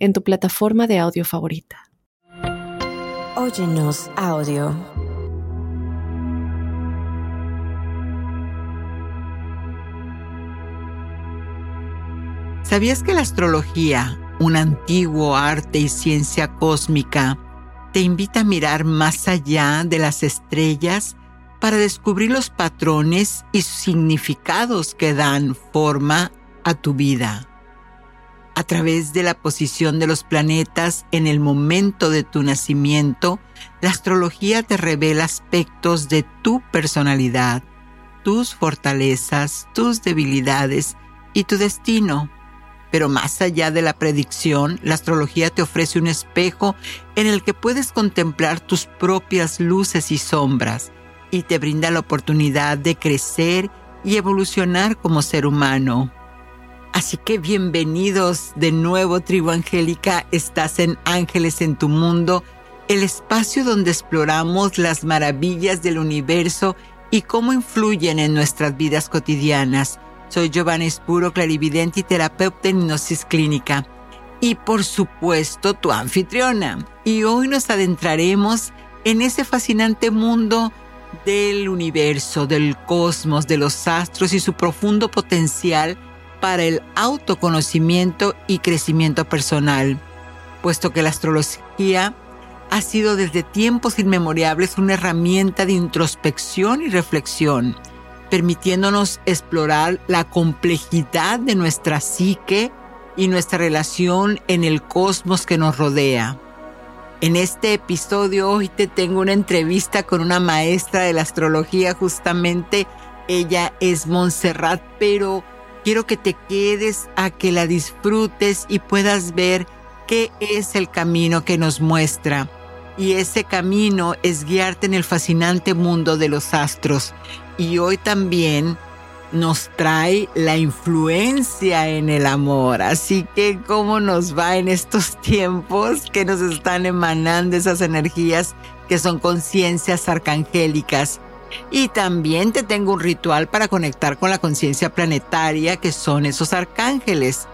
en tu plataforma de audio favorita. Óyenos audio. ¿Sabías que la astrología, un antiguo arte y ciencia cósmica, te invita a mirar más allá de las estrellas para descubrir los patrones y significados que dan forma a tu vida? A través de la posición de los planetas en el momento de tu nacimiento, la astrología te revela aspectos de tu personalidad, tus fortalezas, tus debilidades y tu destino. Pero más allá de la predicción, la astrología te ofrece un espejo en el que puedes contemplar tus propias luces y sombras y te brinda la oportunidad de crecer y evolucionar como ser humano. Así que bienvenidos de nuevo, tribu angélica. Estás en Ángeles en tu mundo, el espacio donde exploramos las maravillas del universo y cómo influyen en nuestras vidas cotidianas. Soy Giovanna Espuro, clarividente y terapeuta en hipnosis clínica. Y por supuesto, tu anfitriona. Y hoy nos adentraremos en ese fascinante mundo del universo, del cosmos, de los astros y su profundo potencial para el autoconocimiento y crecimiento personal, puesto que la astrología ha sido desde tiempos inmemorables una herramienta de introspección y reflexión, permitiéndonos explorar la complejidad de nuestra psique y nuestra relación en el cosmos que nos rodea. En este episodio hoy te tengo una entrevista con una maestra de la astrología, justamente ella es Montserrat, pero Quiero que te quedes a que la disfrutes y puedas ver qué es el camino que nos muestra. Y ese camino es guiarte en el fascinante mundo de los astros. Y hoy también nos trae la influencia en el amor. Así que cómo nos va en estos tiempos que nos están emanando esas energías que son conciencias arcangélicas. Y también te tengo un ritual para conectar con la conciencia planetaria que son esos arcángeles,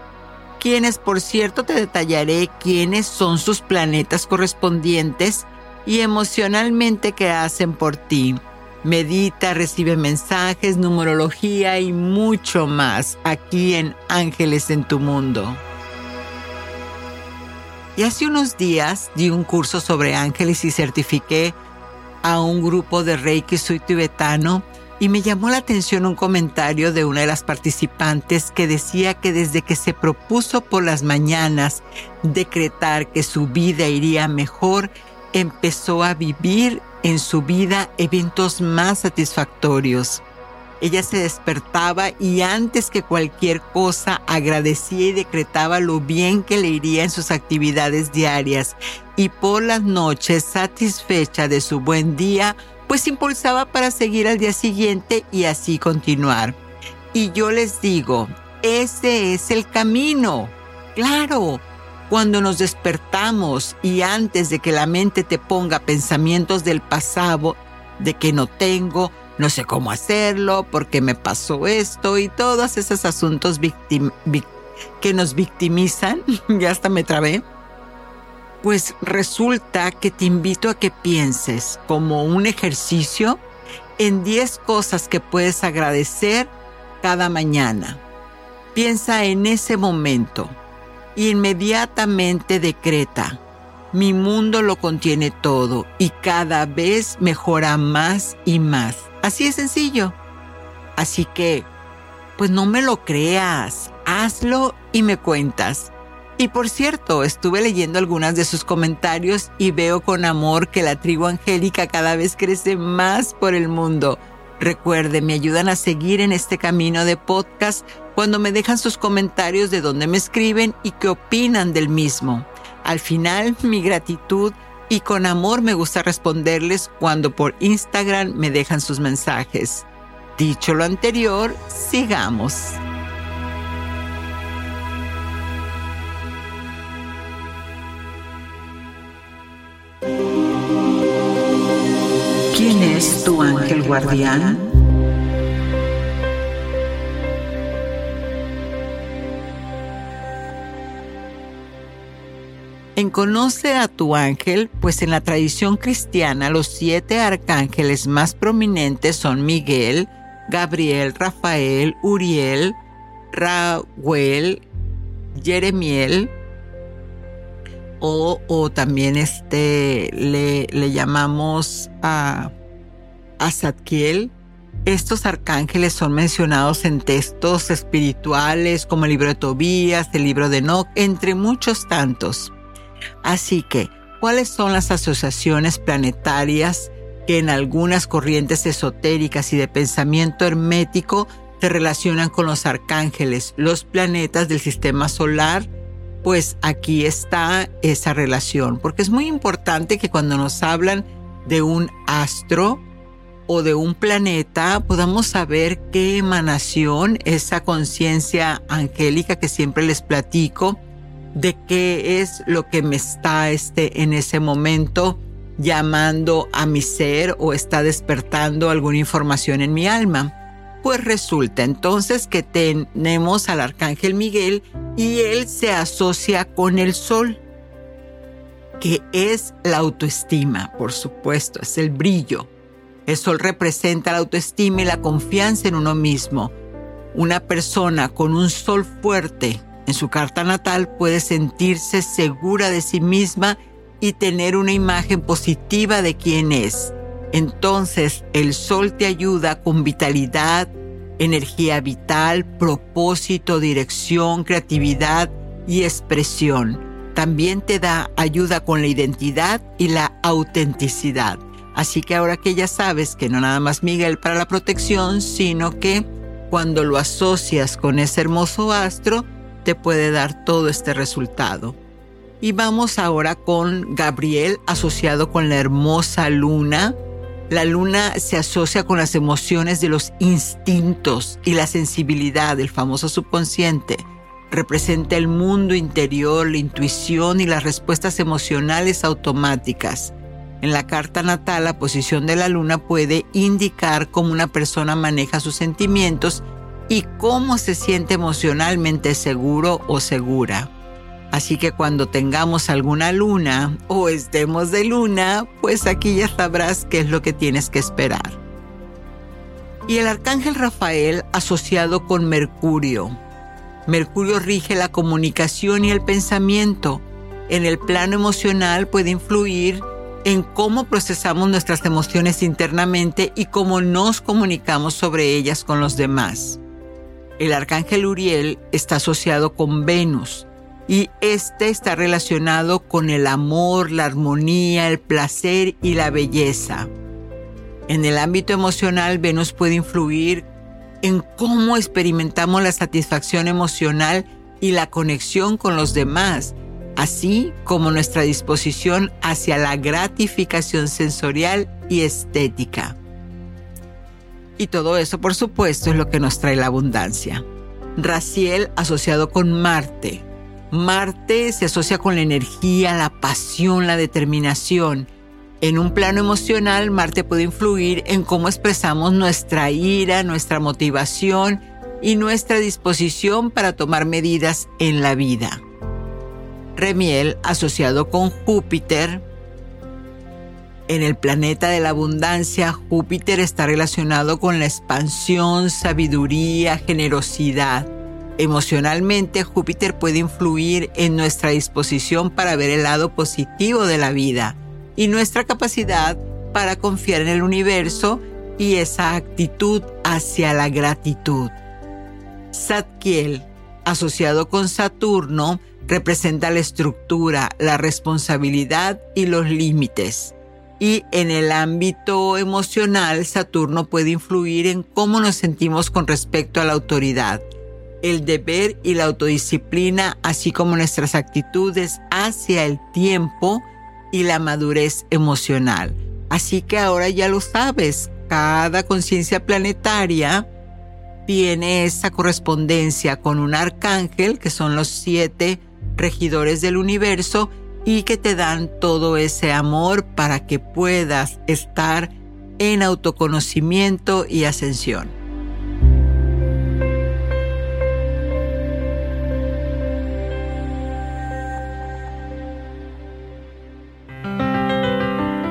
quienes por cierto te detallaré quiénes son sus planetas correspondientes y emocionalmente qué hacen por ti. Medita, recibe mensajes, numerología y mucho más aquí en Ángeles en tu Mundo. Y hace unos días di un curso sobre ángeles y certifiqué a un grupo de Reiki soy tibetano y me llamó la atención un comentario de una de las participantes que decía que desde que se propuso por las mañanas decretar que su vida iría mejor, empezó a vivir en su vida eventos más satisfactorios. Ella se despertaba y antes que cualquier cosa agradecía y decretaba lo bien que le iría en sus actividades diarias y por las noches satisfecha de su buen día, pues impulsaba para seguir al día siguiente y así continuar. Y yo les digo, ese es el camino. Claro, cuando nos despertamos y antes de que la mente te ponga pensamientos del pasado, de que no tengo, no sé cómo hacerlo, porque me pasó esto y todos esos asuntos que nos victimizan, ya hasta me trabé, pues resulta que te invito a que pienses como un ejercicio en 10 cosas que puedes agradecer cada mañana. Piensa en ese momento y inmediatamente decreta mi mundo lo contiene todo y cada vez mejora más y más. Así es sencillo. Así que, pues no me lo creas, hazlo y me cuentas. Y por cierto, estuve leyendo algunas de sus comentarios y veo con amor que la tribu angélica cada vez crece más por el mundo. Recuerde, me ayudan a seguir en este camino de podcast cuando me dejan sus comentarios de dónde me escriben y qué opinan del mismo. al final mi gratitud y con amor me gusta responderles cuando por Instagram me dejan sus mensajes. Dicho lo anterior, sigamos. ¿Quién es tu ángel guardián? En Conoce a tu ángel, pues en la tradición cristiana los siete arcángeles más prominentes son Miguel, Gabriel, Rafael, Uriel, Raúl, Jeremiel, o, también este, le, llamamos a, a Estos arcángeles son mencionados en textos espirituales como el libro de Tobías, el libro de Enoch, entre muchos tantos. Así que, ¿cuáles son las asociaciones planetarias que en algunas corrientes esotéricas y de pensamiento hermético se relacionan con los arcángeles, los planetas del sistema solar? Pues aquí está esa relación, porque es muy importante que cuando nos hablan de un astro o de un planeta podamos saber qué emanación, esa conciencia angélica que siempre les platico, de qué es lo que me está este, en ese momento llamando a mi ser o está despertando alguna información en mi alma. Pues resulta entonces que tenemos al arcángel Miguel y él se asocia con el sol, que es la autoestima, por supuesto, es el brillo. El sol representa la autoestima y la confianza en uno mismo. Una persona con un sol fuerte, en su carta natal puede sentirse segura de sí misma y tener una imagen positiva de quién es. Entonces el sol te ayuda con vitalidad, energía vital, propósito, dirección, creatividad y expresión. También te da ayuda con la identidad y la autenticidad. Así que ahora que ya sabes que no nada más Miguel para la protección, sino que cuando lo asocias con ese hermoso astro, te puede dar todo este resultado. Y vamos ahora con Gabriel asociado con la hermosa luna. La luna se asocia con las emociones de los instintos y la sensibilidad del famoso subconsciente. Representa el mundo interior, la intuición y las respuestas emocionales automáticas. En la carta natal, la posición de la luna puede indicar cómo una persona maneja sus sentimientos y cómo se siente emocionalmente seguro o segura. Así que cuando tengamos alguna luna o estemos de luna, pues aquí ya sabrás qué es lo que tienes que esperar. Y el arcángel Rafael asociado con Mercurio. Mercurio rige la comunicación y el pensamiento. En el plano emocional puede influir en cómo procesamos nuestras emociones internamente y cómo nos comunicamos sobre ellas con los demás. El arcángel Uriel está asociado con Venus y este está relacionado con el amor, la armonía, el placer y la belleza. En el ámbito emocional, Venus puede influir en cómo experimentamos la satisfacción emocional y la conexión con los demás, así como nuestra disposición hacia la gratificación sensorial y estética. Y todo eso, por supuesto, es lo que nos trae la abundancia. Raciel asociado con Marte. Marte se asocia con la energía, la pasión, la determinación. En un plano emocional, Marte puede influir en cómo expresamos nuestra ira, nuestra motivación y nuestra disposición para tomar medidas en la vida. Remiel, asociado con Júpiter, en el planeta de la abundancia, Júpiter está relacionado con la expansión, sabiduría, generosidad. Emocionalmente, Júpiter puede influir en nuestra disposición para ver el lado positivo de la vida y nuestra capacidad para confiar en el universo y esa actitud hacia la gratitud. Satkiel, asociado con Saturno, representa la estructura, la responsabilidad y los límites. Y en el ámbito emocional, Saturno puede influir en cómo nos sentimos con respecto a la autoridad. el deber y la autodisciplina, así como nuestras actitudes hacia el tiempo y la madurez emocional. Así que ahora ya lo sabes, cada conciencia planetaria tiene esa correspondencia con un arcángel, que son los siete regidores del universo, y que te dan todo ese amor para que puedas estar en autoconocimiento y ascensión.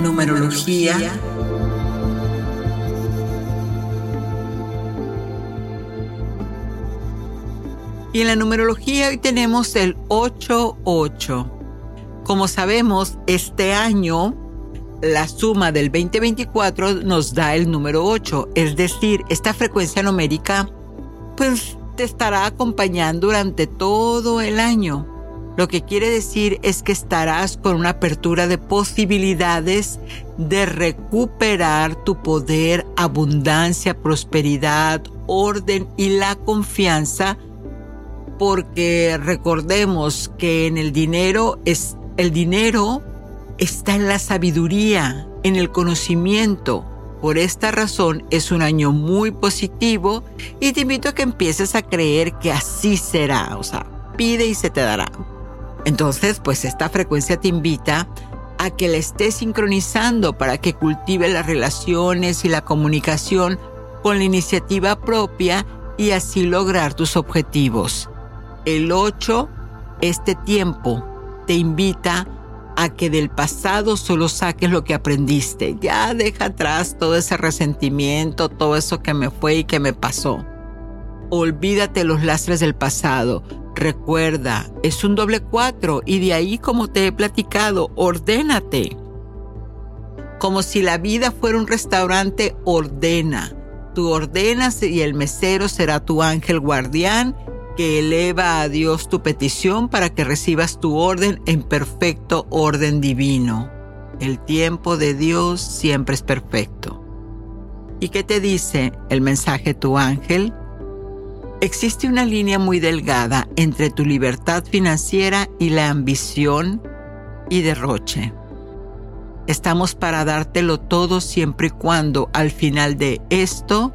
Numerología. Y en la numerología hoy tenemos el 88. Como sabemos, este año la suma del 2024 nos da el número 8, es decir, esta frecuencia numérica pues te estará acompañando durante todo el año. Lo que quiere decir es que estarás con una apertura de posibilidades de recuperar tu poder, abundancia, prosperidad, orden y la confianza, porque recordemos que en el dinero es el dinero está en la sabiduría, en el conocimiento. Por esta razón es un año muy positivo y te invito a que empieces a creer que así será. O sea, pide y se te dará. Entonces, pues esta frecuencia te invita a que la estés sincronizando para que cultive las relaciones y la comunicación con la iniciativa propia y así lograr tus objetivos. El 8, este tiempo te invita a que del pasado solo saques lo que aprendiste. Ya deja atrás todo ese resentimiento, todo eso que me fue y que me pasó. Olvídate los lastres del pasado. Recuerda, es un doble cuatro y de ahí como te he platicado, ordénate. Como si la vida fuera un restaurante, ordena. Tú ordenas y el mesero será tu ángel guardián que eleva a Dios tu petición para que recibas tu orden en perfecto orden divino. El tiempo de Dios siempre es perfecto. ¿Y qué te dice el mensaje tu ángel? Existe una línea muy delgada entre tu libertad financiera y la ambición y derroche. Estamos para dártelo todo siempre y cuando al final de esto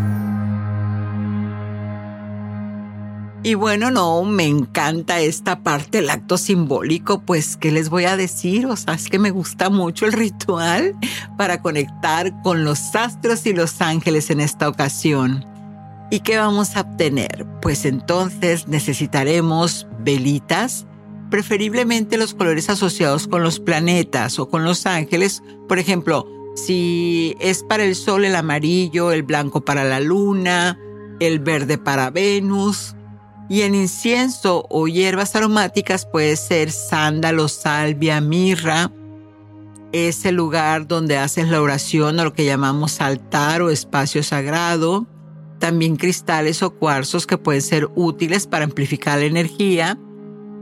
Y bueno, no, me encanta esta parte, el acto simbólico, pues, ¿qué les voy a decir? O sea, es que me gusta mucho el ritual para conectar con los astros y los ángeles en esta ocasión. ¿Y qué vamos a obtener? Pues entonces necesitaremos velitas, preferiblemente los colores asociados con los planetas o con los ángeles. Por ejemplo, si es para el Sol el amarillo, el blanco para la Luna, el verde para Venus, y en incienso o hierbas aromáticas puede ser sándalo, salvia, mirra. Es el lugar donde haces la oración o lo que llamamos altar o espacio sagrado. También cristales o cuarzos que pueden ser útiles para amplificar la energía.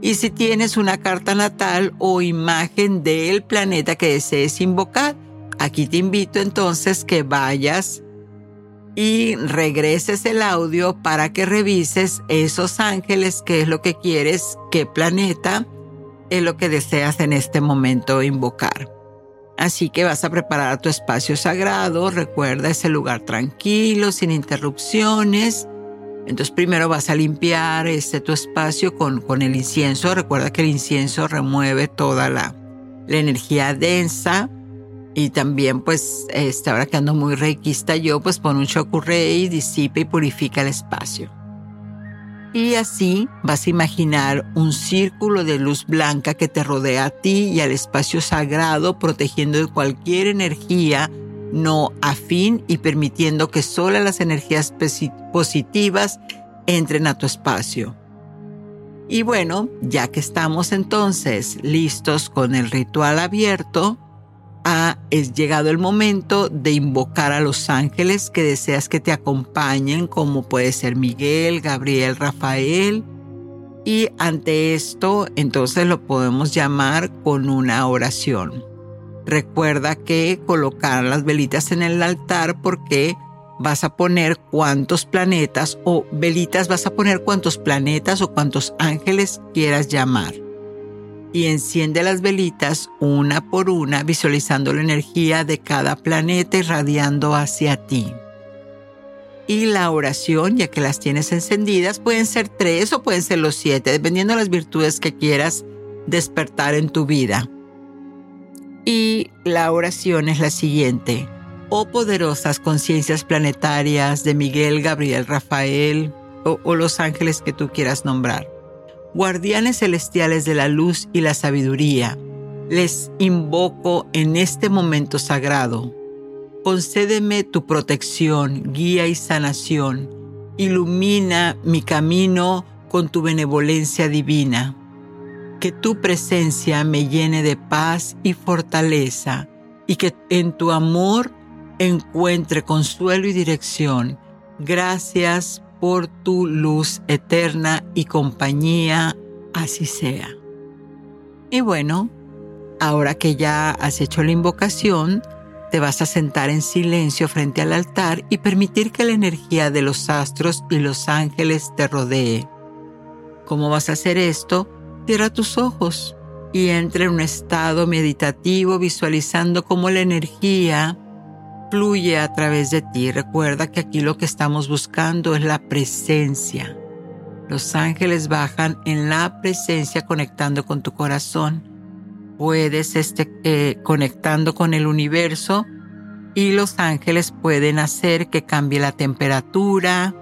Y si tienes una carta natal o imagen del planeta que desees invocar, aquí te invito entonces que vayas y regreses el audio para que revises esos ángeles, qué es lo que quieres, qué planeta es lo que deseas en este momento invocar. Así que vas a preparar tu espacio sagrado, recuerda ese lugar tranquilo, sin interrupciones. Entonces primero vas a limpiar este tu espacio con, con el incienso. Recuerda que el incienso remueve toda la, la energía densa y también, pues, este, ahora muy reikista yo, pues pon un y disipa y purifica el espacio. Y así vas a imaginar un círculo de luz blanca que te rodea a ti y al espacio sagrado, protegiendo de cualquier energía no afín y permitiendo que solo las energías positivas entren a tu espacio. Y bueno, ya que estamos entonces listos con el ritual abierto, es llegado el momento de invocar a los ángeles que deseas que te acompañen, como puede ser Miguel, Gabriel, Rafael. Y ante esto, entonces lo podemos llamar con una oración. Recuerda que colocar las velitas en el altar porque vas a poner cuántos planetas o velitas vas a poner cuántos planetas o cuántos ángeles quieras llamar y enciende las velitas una por una visualizando la energía de cada planeta irradiando hacia ti. Y la oración, ya que las tienes encendidas, pueden ser tres o pueden ser los siete, dependiendo de las virtudes que quieras despertar en tu vida. Y la oración es la siguiente. Oh poderosas conciencias planetarias de Miguel, Gabriel, Rafael o, o los ángeles que tú quieras nombrar guardianes celestiales de la luz y la sabiduría, les invoco en este momento sagrado. Concédeme tu protección, guía y sanación. Ilumina mi camino con tu benevolencia divina. Que tu presencia me llene de paz y fortaleza y que en tu amor encuentre consuelo y dirección. Gracias por tu luz eterna y compañía, así sea. Y bueno, ahora que ya has hecho la invocación, te vas a sentar en silencio frente al altar y permitir que la energía de los astros y los ángeles te rodee. ¿Cómo vas a hacer esto? Cierra tus ojos y entra en un estado meditativo visualizando cómo la energía fluye a través de ti. Recuerda que aquí lo que estamos buscando es la presencia. Los ángeles bajan en la presencia conectando con tu corazón. Puedes este, eh, conectando con el universo y los ángeles pueden hacer que cambie la temperatura,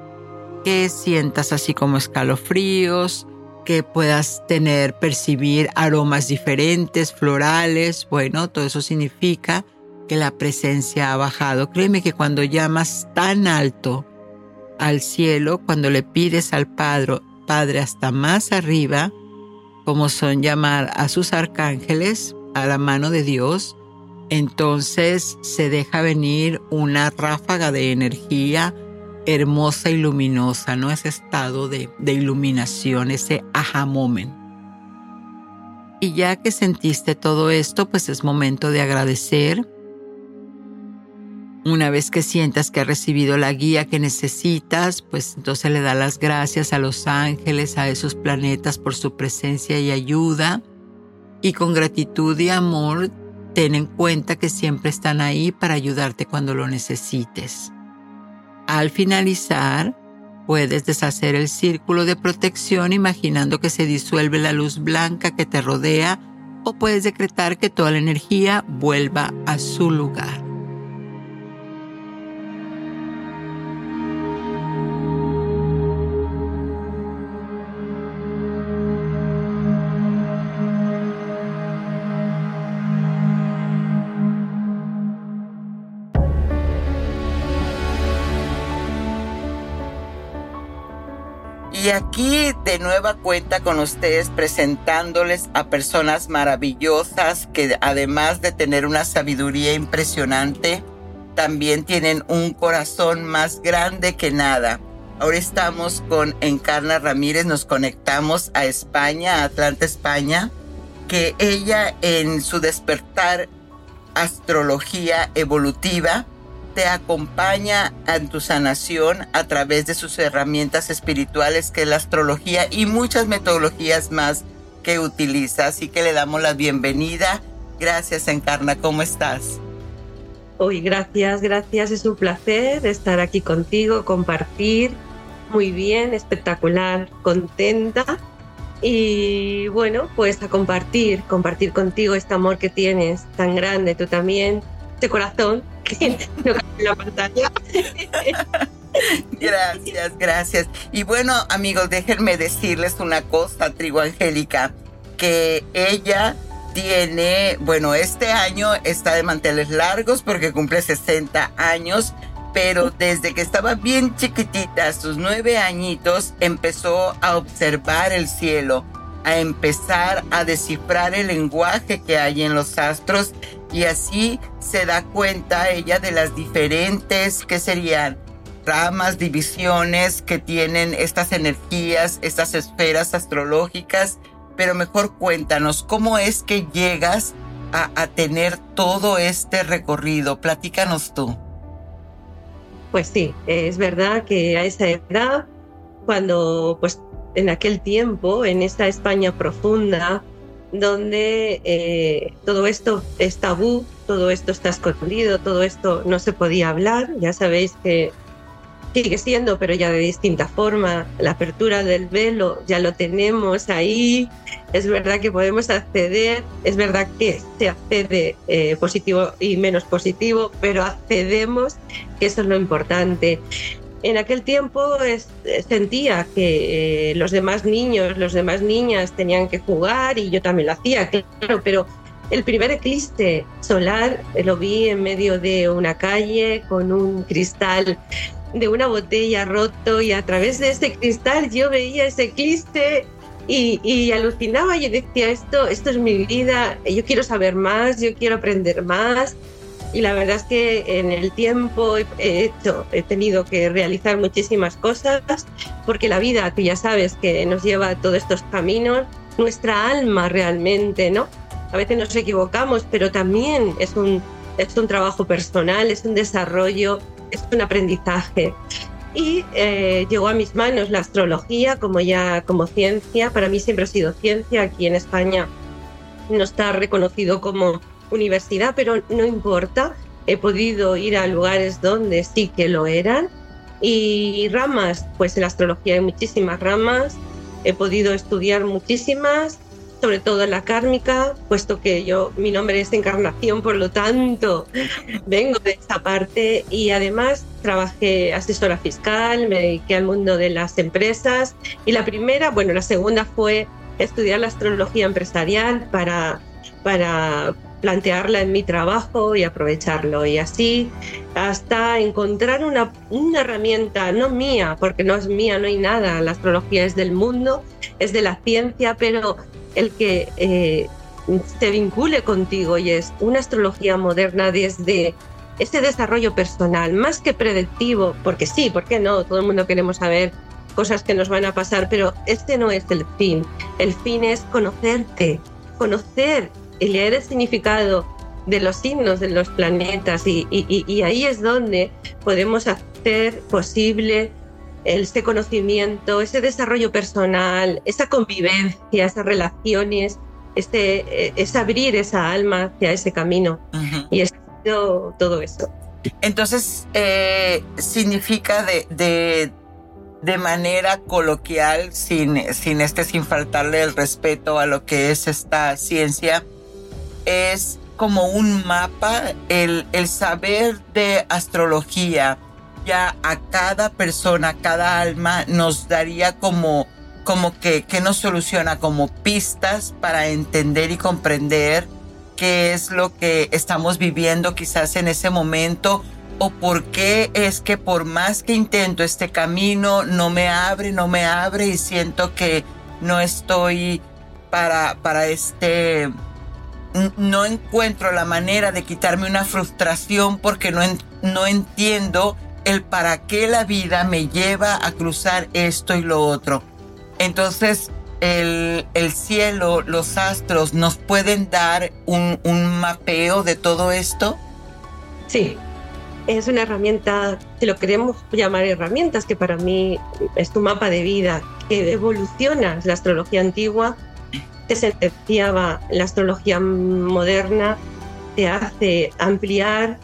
que sientas así como escalofríos, que puedas tener, percibir aromas diferentes, florales. Bueno, todo eso significa que la presencia ha bajado. Créeme que cuando llamas tan alto al cielo, cuando le pides al Padre, Padre hasta más arriba, como son llamar a sus arcángeles a la mano de Dios, entonces se deja venir una ráfaga de energía hermosa y luminosa, ¿no? Ese estado de, de iluminación, ese aha moment. Y ya que sentiste todo esto, pues es momento de agradecer una vez que sientas que has recibido la guía que necesitas, pues entonces le da las gracias a los ángeles, a esos planetas por su presencia y ayuda. Y con gratitud y amor, ten en cuenta que siempre están ahí para ayudarte cuando lo necesites. Al finalizar, puedes deshacer el círculo de protección imaginando que se disuelve la luz blanca que te rodea o puedes decretar que toda la energía vuelva a su lugar. Y aquí de nueva cuenta con ustedes presentándoles a personas maravillosas que además de tener una sabiduría impresionante, también tienen un corazón más grande que nada. Ahora estamos con Encarna Ramírez, nos conectamos a España, a Atlanta, España, que ella en su despertar astrología evolutiva, te acompaña en tu sanación a través de sus herramientas espirituales que es la astrología y muchas metodologías más que utiliza. Así que le damos la bienvenida. Gracias, Encarna. ¿Cómo estás? Hoy, gracias, gracias. Es un placer estar aquí contigo, compartir. Muy bien, espectacular, contenta. Y bueno, pues a compartir, compartir contigo este amor que tienes tan grande, tú también, este corazón que no cabe en la pantalla. Gracias, gracias. Y bueno, amigos, déjenme decirles una cosa, Trigo Angélica, que ella tiene, bueno, este año está de manteles largos porque cumple 60 años, pero desde que estaba bien chiquitita, sus nueve añitos, empezó a observar el cielo, a empezar a descifrar el lenguaje que hay en los astros y así se da cuenta ella de las diferentes, que serían? ramas, divisiones que tienen estas energías, estas esferas astrológicas, pero mejor cuéntanos, ¿cómo es que llegas a, tener todo este recorrido? Platícanos tú. Pues sí, es verdad que a esa edad, cuando pues en aquel tiempo, en esta España profunda, donde eh, todo esto es tabú, todo esto está escondido, todo esto no se podía hablar. Ya sabéis que sigue siendo, pero ya de distinta forma. La apertura del velo ya lo tenemos ahí. Es verdad que podemos acceder, es verdad que se accede eh, positivo y menos positivo, pero accedemos, que eso es lo importante. En aquel tiempo sentía que eh, los demás niños, los demás niñas tenían que jugar y yo también lo hacía, claro, pero el primer eclipse solar lo vi en medio de una calle con un cristal de una botella roto y a través de ese cristal yo veía ese eclipse y, y, alucinaba. Yo decía, esto, esto es mi vida, yo quiero saber más, yo quiero aprender más. Y la verdad es que en el tiempo he, hecho, he tenido que realizar muchísimas cosas, porque la vida, tú ya sabes que nos lleva a todos estos caminos, nuestra alma realmente, ¿no? A veces nos equivocamos, pero también es un, es un trabajo personal, es un desarrollo es un aprendizaje. Y eh, llegó a mis manos la astrología como ya como ciencia. Para mí siempre ha sido ciencia. Aquí en España no está reconocido como universidad, pero no importa. He podido ir a lugares donde sí que lo eran. Y ramas, pues en astrología hay muchísimas ramas. He podido estudiar muchísimas sobre todo en la kármica, puesto que yo, mi nombre es Encarnación, por lo tanto, vengo de esa parte y además trabajé asesora fiscal, me dediqué al mundo de las empresas y la primera, bueno, la segunda fue estudiar la astrología empresarial para, para plantearla en mi trabajo y aprovecharlo. Y así hasta encontrar una, una, herramienta, no mía, porque no es mía, no hay nada, la astrología es del mundo, es de la ciencia, pero el que eh, se vincule contigo y es una astrología moderna desde ese desarrollo personal, más que predictivo, porque sí, ¿por qué no? Todo el mundo queremos saber cosas que nos van a pasar, pero este no es el fin. El fin es conocerte, conocer y leer el significado de los signos de los planetas y, y ahí es donde podemos hacer posible ese conocimiento, ese desarrollo personal, esa convivencia, esas relaciones, este, es abrir esa alma hacia ese camino. Y es todo, eso. Entonces, eh, significa de, de, manera coloquial, sin, sin, este, sin faltarle el respeto a lo que es esta ciencia, es como un mapa, el, el saber de astrología, a cada persona, cada alma nos daría como, como que, que nos soluciona como pistas para entender y comprender qué es lo que estamos viviendo quizás en ese momento o por qué es que por más que intento este camino no me abre, no me abre y siento que no estoy para, para este, no encuentro la manera de quitarme una frustración porque no, no entiendo el para qué la vida me lleva a cruzar esto y lo otro. Entonces, el, cielo, los astros, ¿nos pueden dar un, mapeo de todo esto? Sí, es una herramienta, si lo queremos llamar herramientas, que para mí es tu mapa de vida, que evoluciona la astrología antigua, te sentenciaba la astrología moderna, te hace ampliar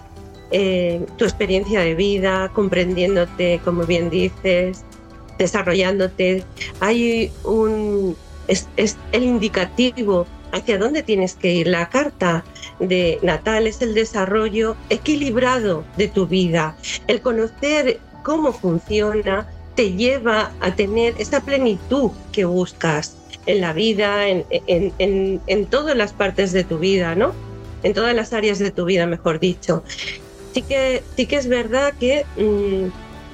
eh, tu experiencia de vida, comprendiéndote, como bien dices, desarrollándote. Hay un. Es, el indicativo hacia dónde tienes que ir. La carta de Natal es el desarrollo equilibrado de tu vida, el conocer cómo funciona, te lleva a tener esa plenitud que buscas en la vida, en, en, todas las partes de tu vida, ¿no? En todas las áreas de tu vida, mejor dicho. Sí que, sí que es verdad que, mm,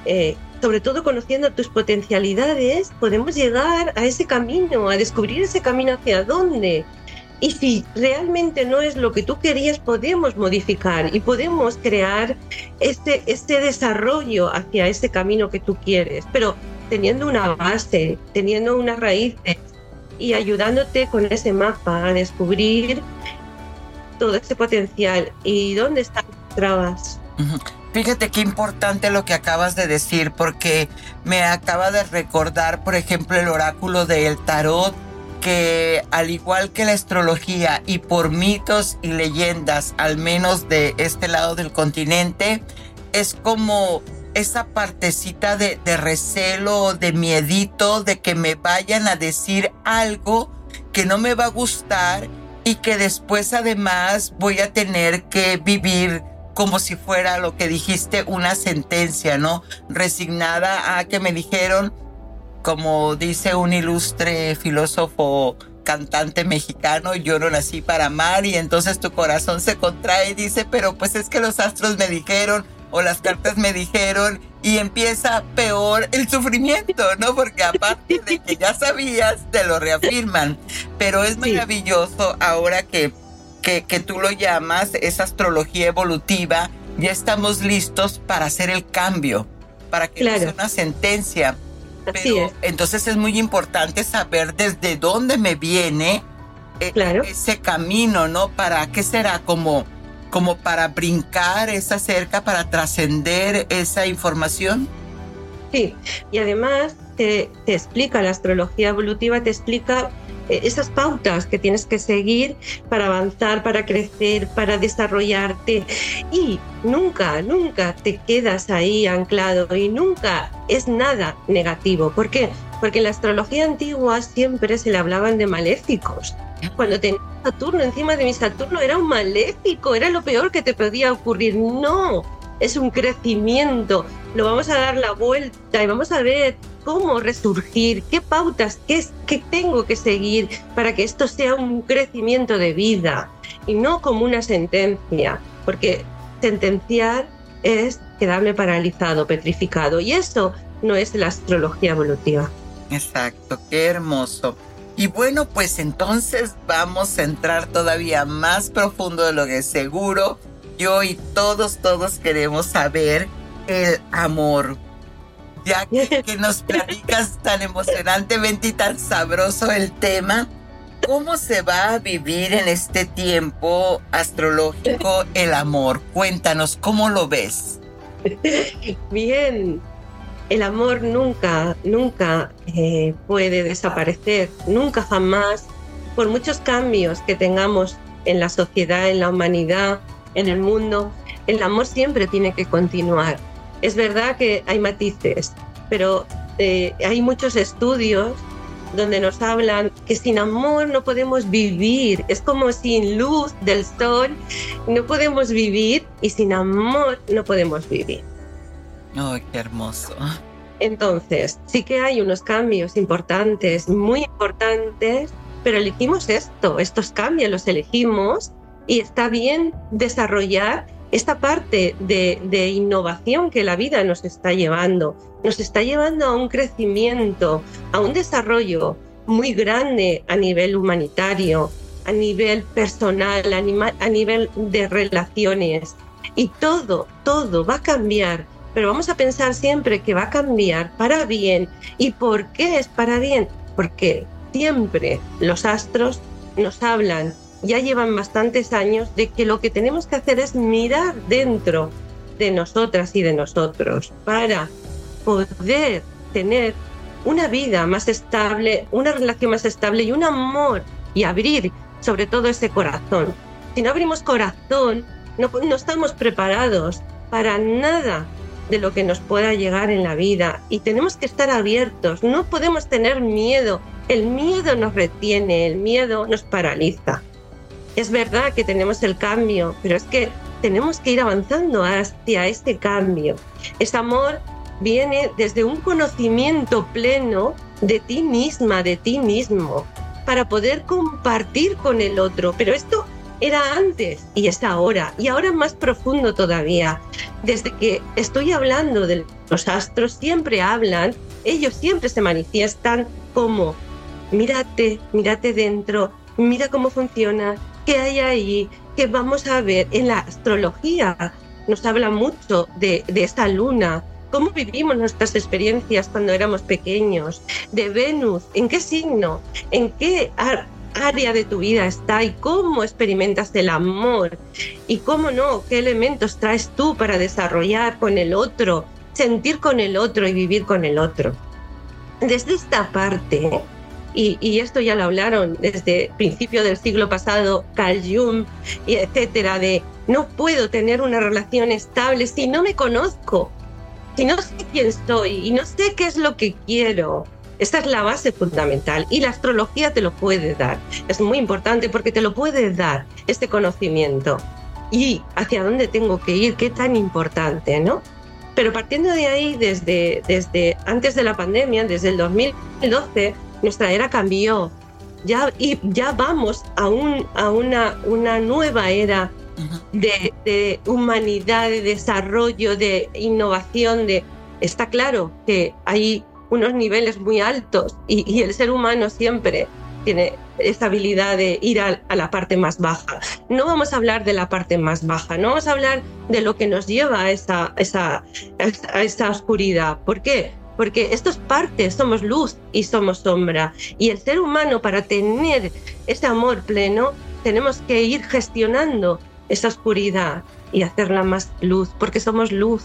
eh, sobre todo conociendo tus potencialidades, podemos llegar a ese camino, a descubrir ese camino hacia dónde. Y si realmente no es lo que tú querías, podemos modificar y podemos crear este, este desarrollo hacia ese camino que tú quieres, pero teniendo una base, teniendo unas raíces y ayudándote con ese mapa a descubrir todo ese potencial y dónde están las trabas. Fíjate qué importante lo que acabas de decir, porque me acaba de recordar, por ejemplo, el oráculo del tarot que al igual que la astrología y por mitos y leyendas, al menos de este lado del continente, es como esa partecita de, de recelo, de miedito, de que me vayan a decir algo que no me va a gustar y que después además voy a tener que vivir como si fuera lo que dijiste, una sentencia, ¿no? Resignada a que me dijeron, como dice un ilustre filósofo cantante mexicano, yo no nací para amar y entonces tu corazón se contrae y dice, pero pues es que los astros me dijeron o las cartas me dijeron y empieza peor el sufrimiento, ¿no? Porque aparte de que ya sabías, te lo reafirman. Pero es maravilloso ahora que, que, que tú lo llamas, esa astrología evolutiva, ya estamos listos para hacer el cambio, para que no sea una sentencia pero entonces es muy importante saber desde dónde me viene eh, ese camino, ¿no? ¿Para qué será? Como, como para brincar esa cerca, para trascender esa información. Sí, y además te, te explica la astrología evolutiva, te explica esas pautas que tienes que seguir para avanzar, para crecer, para desarrollarte. Y nunca, nunca te quedas ahí anclado y nunca es nada negativo. ¿Por qué? Porque en la astrología antigua siempre se le hablaban de maléficos. Cuando tenía Saturno encima de mi Saturno era un maléfico, era lo peor que te podía ocurrir. No, es un crecimiento. Lo vamos a dar la vuelta y vamos a ver cómo resurgir, qué pautas, qué, qué tengo que seguir para que esto sea un crecimiento de vida y no como una sentencia, porque sentenciar es quedarme paralizado, petrificado, y eso no es la astrología evolutiva. Exacto, qué hermoso. Y bueno, pues entonces vamos a entrar todavía más profundo de lo que seguro yo y todos, todos queremos saber el amor ya que, nos platicas tan emocionantemente y tan sabroso el tema. ¿Cómo se va a vivir en este tiempo astrológico el amor? Cuéntanos, ¿cómo lo ves? Bien, el amor nunca, nunca eh, puede desaparecer, nunca jamás, por muchos cambios que tengamos en la sociedad, en la humanidad, en el mundo, el amor siempre tiene que continuar. Es verdad que hay matices, pero eh, hay muchos estudios donde nos hablan que sin amor no podemos vivir. Es como sin luz del sol no podemos vivir y sin amor no podemos vivir. ¡Oh, qué hermoso! Entonces, sí que hay unos cambios importantes, muy importantes, pero elegimos esto, estos cambios los elegimos y está bien desarrollar esta parte de, innovación que la vida nos está llevando, nos está llevando a un crecimiento, a un desarrollo muy grande a nivel humanitario, a nivel personal, a, nivel de relaciones. Y todo, todo va a cambiar, pero vamos a pensar siempre que va a cambiar para bien. ¿Y por qué es para bien? Porque siempre los astros nos hablan ya llevan bastantes años de que lo que tenemos que hacer es mirar dentro de nosotras y de nosotros para poder tener una vida más estable, una relación más estable y un amor y abrir sobre todo ese corazón. Si no abrimos corazón, no, estamos preparados para nada de lo que nos pueda llegar en la vida y tenemos que estar abiertos, no podemos tener miedo, el miedo nos retiene, el miedo nos paraliza es verdad que tenemos el cambio, pero es que tenemos que ir avanzando hacia este cambio. Ese amor viene desde un conocimiento pleno de ti misma, de ti mismo, para poder compartir con el otro. Pero esto era antes y es ahora, y ahora más profundo todavía. Desde que estoy hablando de los astros, siempre hablan, ellos siempre se manifiestan como, mírate, mírate dentro, mira cómo funciona, qué hay ahí, qué vamos a ver. En la astrología. Nos habla mucho de, de esta luna, cómo vivimos nuestras experiencias cuando éramos pequeños, de Venus, en qué signo, en qué área de tu vida está y cómo experimentas el amor y cómo no, qué elementos traes tú para desarrollar con el otro, sentir con el otro y vivir con el otro. Desde esta parte, y, esto ya lo hablaron desde principio del siglo pasado, Carl Jung, y etcétera, de no puedo tener una relación estable si no me conozco, si no sé quién soy y no sé qué es lo que quiero. Esta es la base fundamental y la astrología te lo puede dar. Es muy importante porque te lo puede dar este conocimiento. Y hacia dónde tengo que ir, qué tan importante, ¿no? Pero partiendo de ahí, desde, desde antes de la pandemia, desde el 2012, nuestra era cambió. Ya, y ya vamos a, un, a una, una nueva era de, de, humanidad, de desarrollo, de innovación. De, está claro que hay unos niveles muy altos y, el ser humano siempre tiene esa habilidad de ir a, la parte más baja. No vamos a hablar de la parte más baja, no vamos a hablar de lo que nos lleva a esa, esa, a esa oscuridad. ¿Por qué? Porque esto es parte, somos luz y somos sombra. Y el ser humano, para tener ese amor pleno, tenemos que ir gestionando esa oscuridad y hacerla más luz, porque somos luz.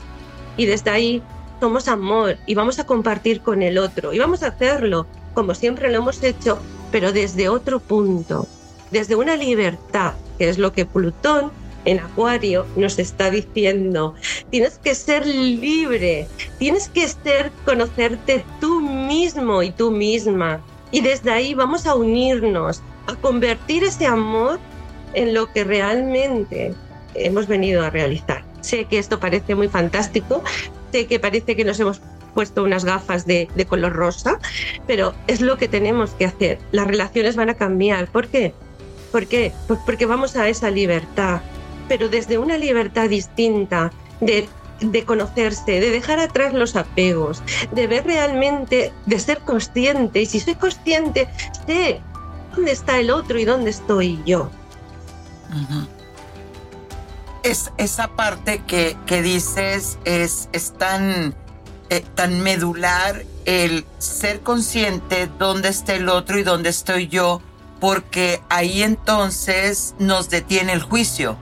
Y desde ahí somos amor y vamos a compartir con el otro y vamos a hacerlo como siempre lo hemos hecho, pero desde otro punto, desde una libertad, que es lo que Plutón en Acuario nos está diciendo. Tienes que ser libre, tienes que ser conocerte tú mismo y tú misma. Y desde ahí vamos a unirnos, a convertir ese amor en lo que realmente hemos venido a realizar. Sé que esto parece muy fantástico, que parece que nos hemos puesto unas gafas de, color rosa, pero es lo que tenemos que hacer. Las relaciones van a cambiar. ¿Por qué? ¿Por qué? Pues porque vamos a esa libertad, pero desde una libertad distinta, de, de conocerse, de dejar atrás los apegos, de ver realmente, de ser consciente. Y si soy consciente, sé dónde está el otro y dónde estoy yo es esa parte que, que dices es, es tan, eh, tan medular el ser consciente dónde está el otro y dónde estoy yo, porque ahí entonces nos detiene el juicio.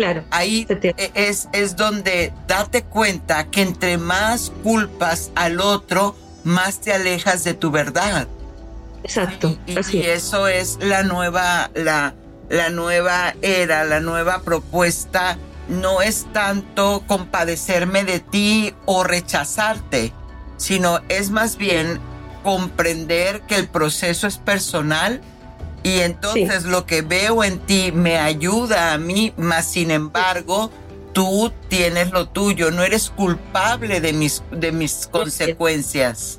Claro. Ahí e, es, es donde date cuenta que entre más culpas al otro, más te alejas de tu verdad. Exacto. Y, y eso es la nueva, la, la nueva era, la nueva propuesta, no es tanto compadecerme de ti o rechazarte, sino es más bien comprender que el proceso es personal y entonces lo que veo en ti me ayuda a mí, más sin embargo, tú tienes lo tuyo, no eres culpable de mis, de mis consecuencias.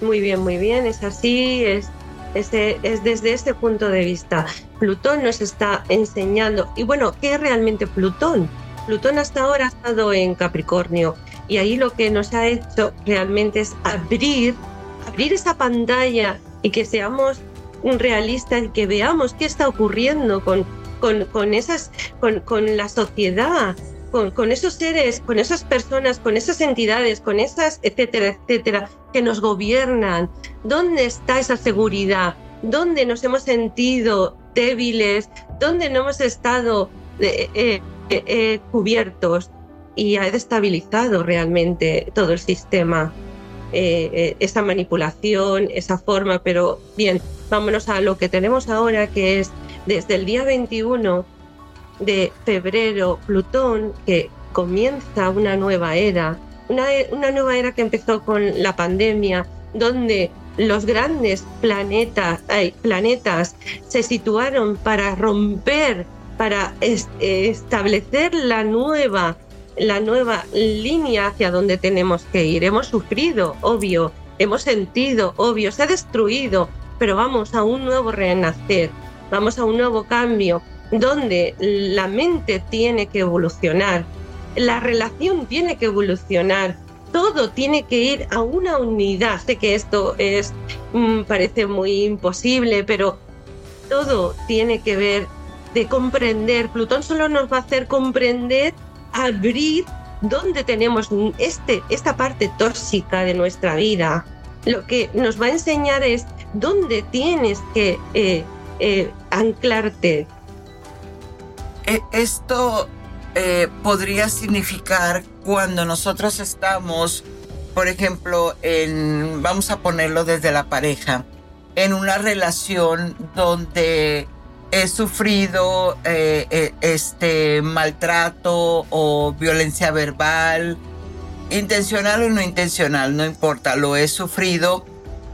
Muy bien, muy bien, es así, es es desde este punto de vista. Plutón nos está enseñando, y bueno, ¿qué es realmente Plutón? Plutón hasta ahora ha estado en Capricornio y ahí lo que nos ha hecho realmente es abrir, abrir esa pantalla y que seamos realistas y que veamos qué está ocurriendo con, con, con esas, con, con la sociedad, con, con, esos seres, con esas personas, con esas entidades, con esas, etcétera, etcétera, que nos gobiernan. ¿Dónde está esa seguridad? ¿Dónde nos hemos sentido débiles? ¿Dónde no hemos estado eh, eh, eh, cubiertos? Y ha destabilizado realmente todo el sistema. esa manipulación, esa forma, pero bien, vámonos a lo que tenemos ahora, que es desde el día 21 de febrero, Plutón, que comienza una nueva era, una, una nueva era que empezó con la pandemia, donde los grandes planetas, planetas se situaron para romper, para establecer la nueva la nueva línea hacia donde tenemos que ir. Hemos sufrido, obvio, hemos sentido, obvio, se ha destruido, pero vamos a un nuevo renacer, vamos a un nuevo cambio, donde la mente tiene que evolucionar, la relación tiene que evolucionar, todo tiene que ir a una unidad. Sé que esto es mm, parece muy imposible, pero todo tiene que ver de comprender. Plutón solo nos va a hacer comprender, abrir dónde tenemos este, esta parte tóxica de nuestra vida. Lo que nos va a enseñar es dónde tienes que eh, eh, anclarte. E, esto eh, podría significar cuando nosotros estamos, por ejemplo, en, vamos a ponerlo desde la pareja, en una relación donde he sufrido eh, eh, este maltrato o violencia verbal, intencional o no intencional, no importa, lo he sufrido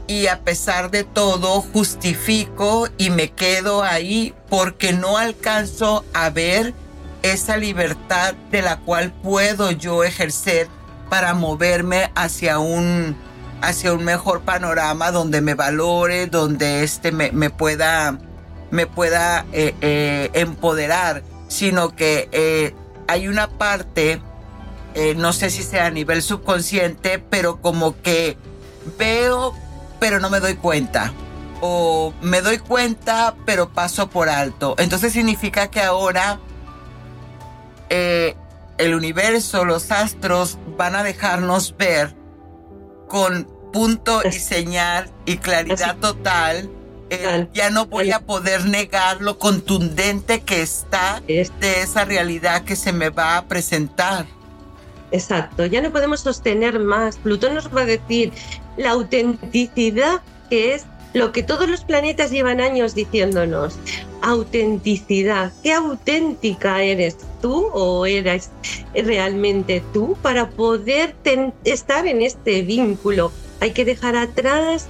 y a pesar de todo justifico y me quedo ahí porque no alcanzo a ver esa libertad de la cual puedo yo ejercer para moverme hacia un hacia un mejor panorama donde me valore, donde este me, me pueda me pueda eh, eh, empoderar, sino que eh, hay una parte, no sé si sea a nivel subconsciente, pero como que veo, pero no me doy cuenta. O me doy cuenta, pero paso por alto. Entonces significa que ahora el universo, los astros van a dejarnos ver con punto y señal y claridad total eh, ya no voy a poder negar lo contundente que está de esa realidad que se me va a presentar. Exacto, ya no podemos sostener más. Plutón nos va a decir la autenticidad que es lo que todos los planetas llevan años diciéndonos. Autenticidad. ¿Qué auténtica eres tú o eres realmente tú para poder estar en este vínculo? Hay que dejar atrás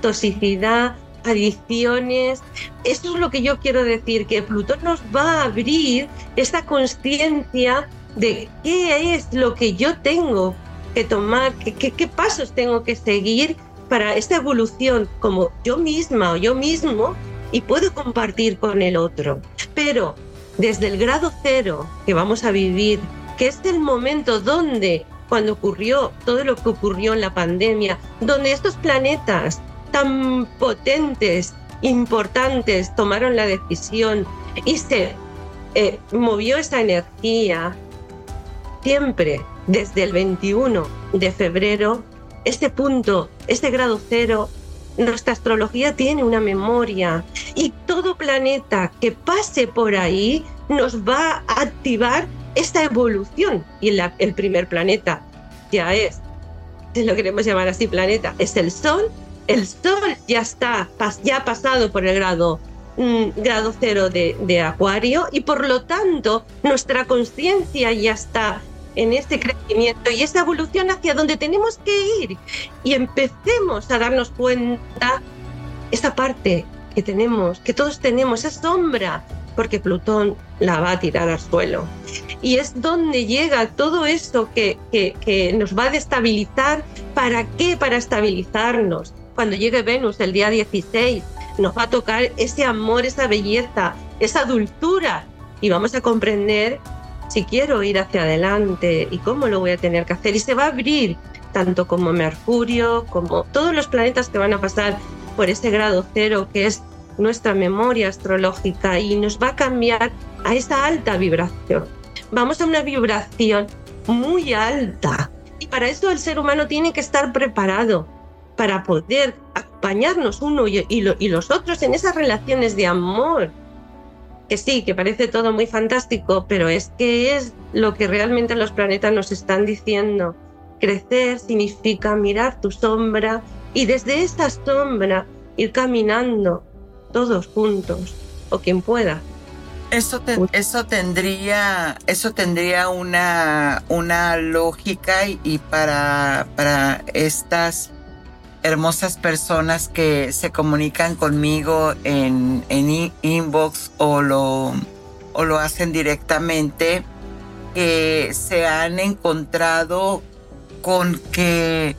toxicidad, adicciones. Eso es lo que yo quiero decir, que Plutón nos va a abrir esta conciencia de qué es lo que yo tengo que tomar, qué, pasos tengo que seguir para esta evolución como yo misma o yo mismo y puedo compartir con el otro. Pero desde el grado cero que vamos a vivir, que es el momento donde, cuando ocurrió todo lo que ocurrió en la pandemia, donde estos planetas tan potentes, importantes, tomaron la decisión y se eh, movió esa energía siempre desde el 21 de febrero, este punto, este grado cero, nuestra astrología tiene una memoria y todo planeta que pase por ahí nos va a activar esta evolución. Y el primer planeta ya es, si lo queremos llamar así planeta, es el Sol el Sol ya está, ya ha pasado por el grado, mm, grado cero de, de Acuario y por lo tanto nuestra conciencia ya está en este crecimiento y esa evolución hacia donde tenemos que ir y empecemos a darnos cuenta esa parte que tenemos, que todos tenemos, esa sombra, porque Plutón la va a tirar al suelo. Y es donde llega todo eso que, que, que nos va a destabilizar. ¿Para qué? Para estabilizarnos cuando llegue Venus el día 16, nos va a tocar ese amor, esa belleza, esa dulzura y vamos a comprender si quiero ir hacia adelante y cómo lo voy a tener que hacer. Y se va a abrir tanto como Mercurio, como todos los planetas que van a pasar por ese grado cero que es nuestra memoria astrológica y nos va a cambiar a esa alta vibración. Vamos a una vibración muy alta y para eso el ser humano tiene que estar preparado para poder acompañarnos uno y, los otros en esas relaciones de amor. Que sí, que parece todo muy fantástico, pero es que es lo que realmente los planetas nos están diciendo. Crecer significa mirar tu sombra y desde esta sombra ir caminando todos juntos o quien pueda. Eso, eso tendría, eso tendría una, una lógica y, para, para estas hermosas personas que se comunican conmigo en, en inbox o lo, o lo hacen directamente. que se han encontrado con que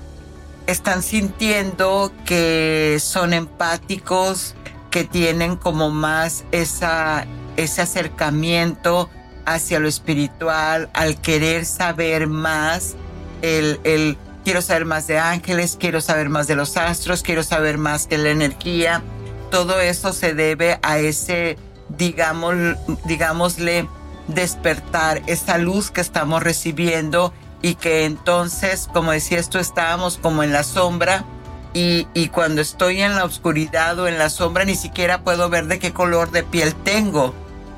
están sintiendo que son empáticos, que tienen como más esa, ese acercamiento hacia lo espiritual, al querer saber más, el, el quiero saber más de ángeles, quiero saber más de los astros, quiero saber más de la energía. Todo eso se debe a ese, digamos, digámosle, despertar, esa luz que estamos recibiendo y que entonces, como decías tú, estábamos como en la sombra y, y, cuando estoy en la oscuridad o en la sombra ni siquiera puedo ver de qué color de piel tengo.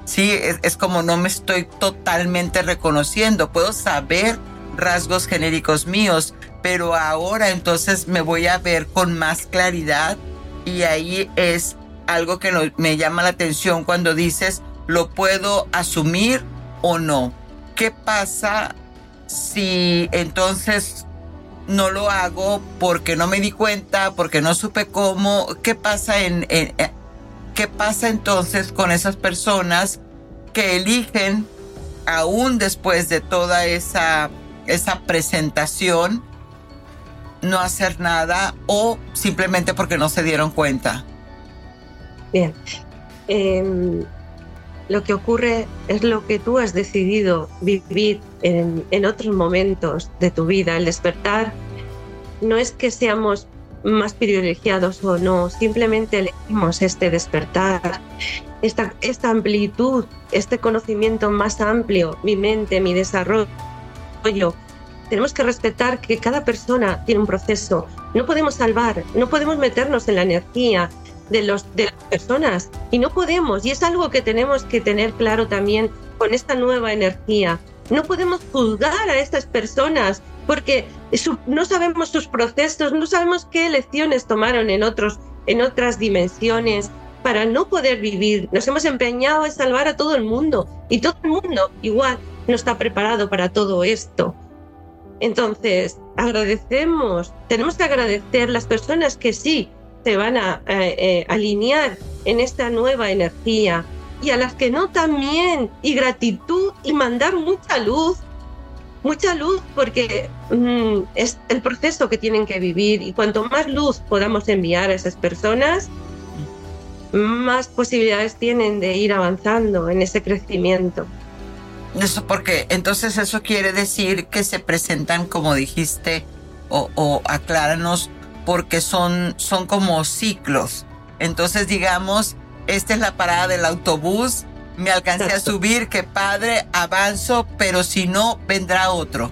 Sí, es, es como no me estoy totalmente reconociendo. Puedo saber rasgos genéricos míos, pero ahora entonces me voy a ver con más claridad y ahí es algo que me llama la atención cuando dices, lo puedo asumir o no. ¿Qué pasa si entonces no lo hago porque no me di cuenta, porque no supe cómo? ¿Qué pasa en, eh, qué pasa entonces con esas personas que eligen aún después de toda esa esa presentación no hacer nada o simplemente porque no se dieron cuenta? Bien. Eh, lo que ocurre es lo que tú has decidido vivir en, en otros momentos de tu vida. El despertar no es que seamos más privilegiados o no, simplemente elegimos este despertar, esta, esta amplitud, este conocimiento más amplio, mi mente, mi desarrollo. Tenemos que respetar que cada persona tiene un proceso. No podemos salvar, no podemos meternos en la energía, de, los, de las personas y no podemos, y es algo que tenemos que tener claro también con esta nueva energía. No podemos juzgar a estas personas porque no sabemos sus procesos, no sabemos qué lecciones tomaron en, otros, en otras dimensiones para no poder vivir. Nos hemos empeñado en salvar a todo el mundo y todo el mundo igual no está preparado para todo esto. Entonces, agradecemos, tenemos que agradecer las personas que sí se van a eh, alinear en esta nueva energía y a las que no también y gratitud y mandar mucha luz mucha luz porque mm, es el proceso que tienen que vivir y cuanto más luz podamos enviar a esas personas más posibilidades tienen de ir avanzando en ese crecimiento. Eso porque entonces eso quiere decir que se presentan como dijiste o, o acláranos porque son, son como ciclos. Entonces, digamos, esta es la parada del autobús, me alcancé a subir, qué padre, avanzo, pero si no, vendrá otro.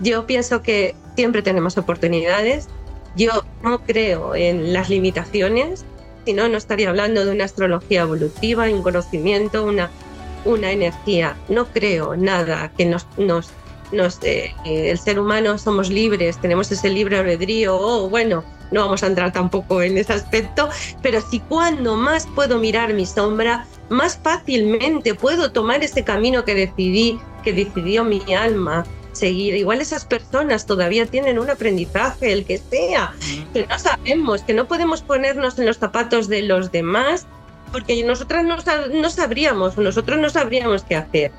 Yo pienso que siempre tenemos oportunidades. Yo no creo en las limitaciones, si no, no estaría hablando de una astrología evolutiva, un conocimiento, una, una energía. No creo nada que nos, nos eh, el ser humano somos libres, tenemos ese libre albedrío, o bueno, no vamos a entrar tampoco en ese aspecto, pero si cuando más puedo mirar mi sombra, más fácilmente puedo tomar ese camino que decidí, que decidió mi alma seguir. Igual esas personas todavía tienen un aprendizaje, el que sea, que no sabemos, que no podemos ponernos en los zapatos de los demás, porque nosotras no, no sabríamos, nosotros no sabríamos qué hacer.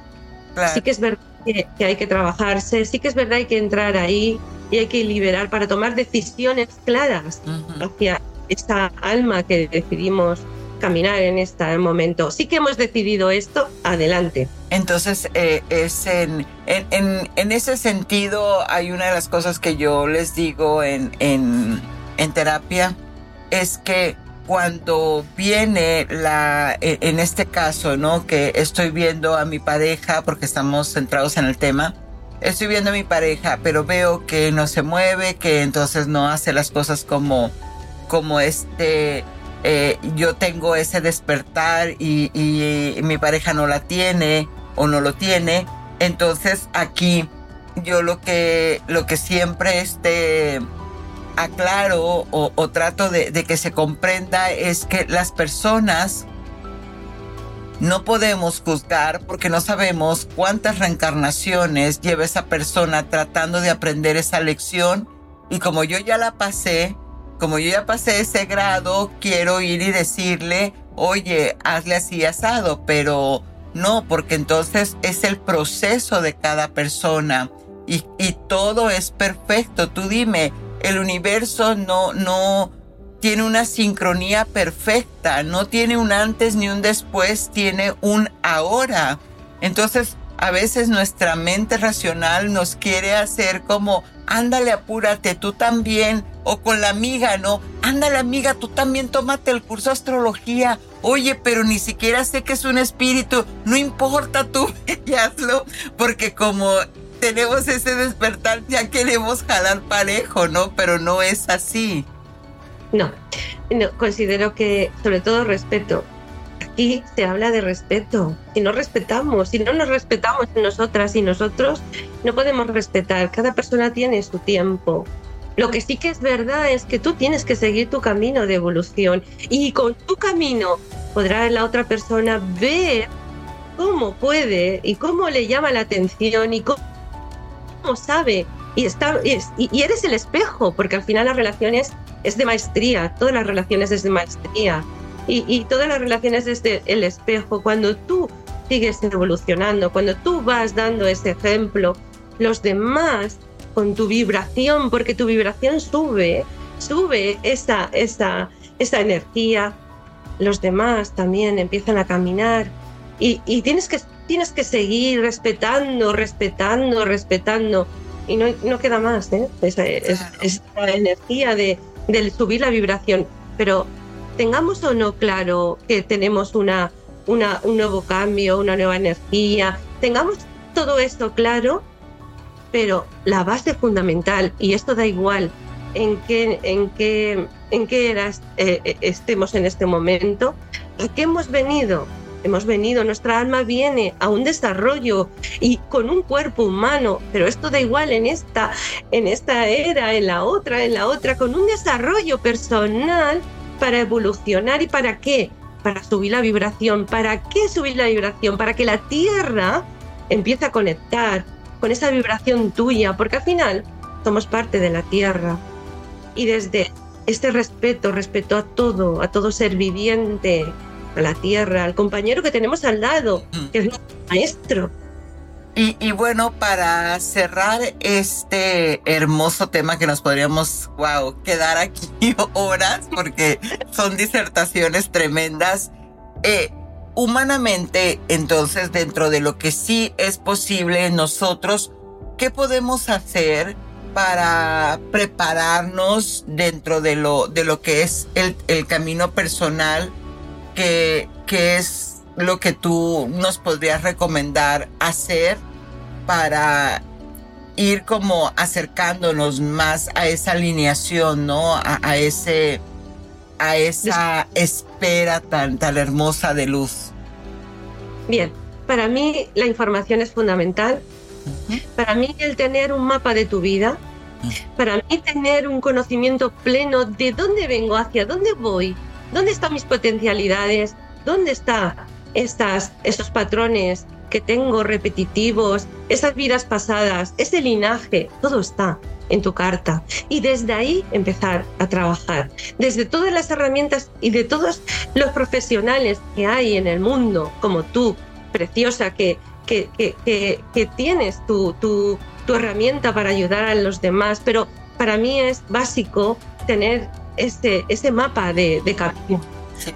Sí que es verdad que, hay que trabajarse, sí que es verdad hay que entrar ahí y hay que liberar para tomar decisiones claras hacia esta alma que decidimos caminar en este momento. Sí que hemos decidido esto, adelante. Entonces, eh, es en, en, en, ese sentido, hay una de las cosas que yo les digo en, en, en terapia, es que cuando viene la, e, en este caso, ¿no? Que estoy viendo a mi pareja, porque estamos centrados en el tema, estoy viendo a mi pareja, pero veo que no se mueve, que entonces no hace las cosas como, como este, eh, yo tengo ese despertar y, y, mi pareja no la tiene o no lo tiene. Entonces aquí yo lo que, lo que siempre este, aclaro o, trato de, que se comprenda es que las personas no podemos juzgar porque no sabemos cuántas reencarnaciones lleva esa persona tratando de aprender esa lección y como yo ya la pasé, como yo ya pasé ese grado, quiero ir y decirle, oye, hazle así asado, pero No, porque entonces es el proceso de cada persona y, y todo es perfecto. Tú dime, el universo no, no tiene una sincronía perfecta, no tiene un antes ni un después, tiene un ahora. Entonces, a veces nuestra mente racional nos quiere hacer como, ándale, apúrate, tú también, o con la amiga, ¿no? Ándale, amiga, tú también tómate el curso de astrología. Oye, pero ni siquiera sé que es un espíritu. No importa tú, ya hazlo, porque como tenemos ese despertar, ya queremos jalar parejo, ¿no? Pero no es así. No, no, considero que sobre todo respeto. Aquí se habla de respeto. Si no respetamos, si no nos respetamos nosotras y nosotros, no podemos respetar. Cada persona tiene su tiempo. Lo que sí que es verdad es que tú tienes que seguir tu camino de evolución y con tu camino podrá la otra persona ver cómo puede y cómo le llama la atención y cómo sabe y, está, y, eres el espejo, porque al final las relaciones es de maestría, todas las relaciones es de maestría. Y, todas las relaciones es de el espejo. Cuando tú sigues evolucionando, cuando tú vas dando ese ejemplo, los demás con tu vibración, porque tu vibración sube, sube esa, esa, esa energía, los demás también empiezan a caminar y, y, tienes, que, tienes que seguir respetando, respetando, respetando y no, no queda más, ¿eh? Esa, energía de, subir la vibración. Pero tengamos o no claro que tenemos una, una, un nuevo cambio, una nueva energía, tengamos todo esto claro, pero la base fundamental, y esto da igual en qué, en qué, en qué eras, eh, eh, estemos en este momento, ¿a qué hemos venido? Hemos venido, nuestra alma viene a un desarrollo y con un cuerpo humano, pero esto da igual en esta, en esta era, en la otra, en la otra, con un desarrollo personal para evolucionar y para qué? Para subir la vibración. ¿Para qué subir la vibración? Para que la Tierra empiece a conectar con esa vibración tuya, porque al final somos parte de la Tierra. Y desde este respeto, respeto a todo, a todo ser viviente, a la tierra, al compañero que tenemos al lado, que es nuestro maestro. Y, bueno, para cerrar este hermoso tema que nos podríamos, wow, quedar aquí horas porque son disertaciones tremendas. Eh, humanamente, entonces, dentro de lo que sí es posible nosotros, ¿qué podemos hacer para prepararnos dentro de lo, de lo que es el, el camino personal ¿qué, es lo que tú nos podrías recomendar hacer para ir como acercándonos más a esa alineación, ¿no? A, ese, a esa espera tan, tan hermosa de luz. Bien, para mí la información es fundamental. Para mí el tener un mapa de tu vida, para mí tener un conocimiento pleno de dónde vengo, hacia dónde voy, ¿Dónde están mis potencialidades? ¿Dónde están estos patrones que tengo repetitivos, esas vidas pasadas, ese linaje? Todo está en tu carta. Y desde ahí empezar a trabajar. Desde todas las herramientas y de todos los profesionales que hay en el mundo, como tú, preciosa, que, que, que, que tienes tu, tu, tu herramienta para ayudar a los demás. Pero para mí es básico tener ese, ese mapa de, de camino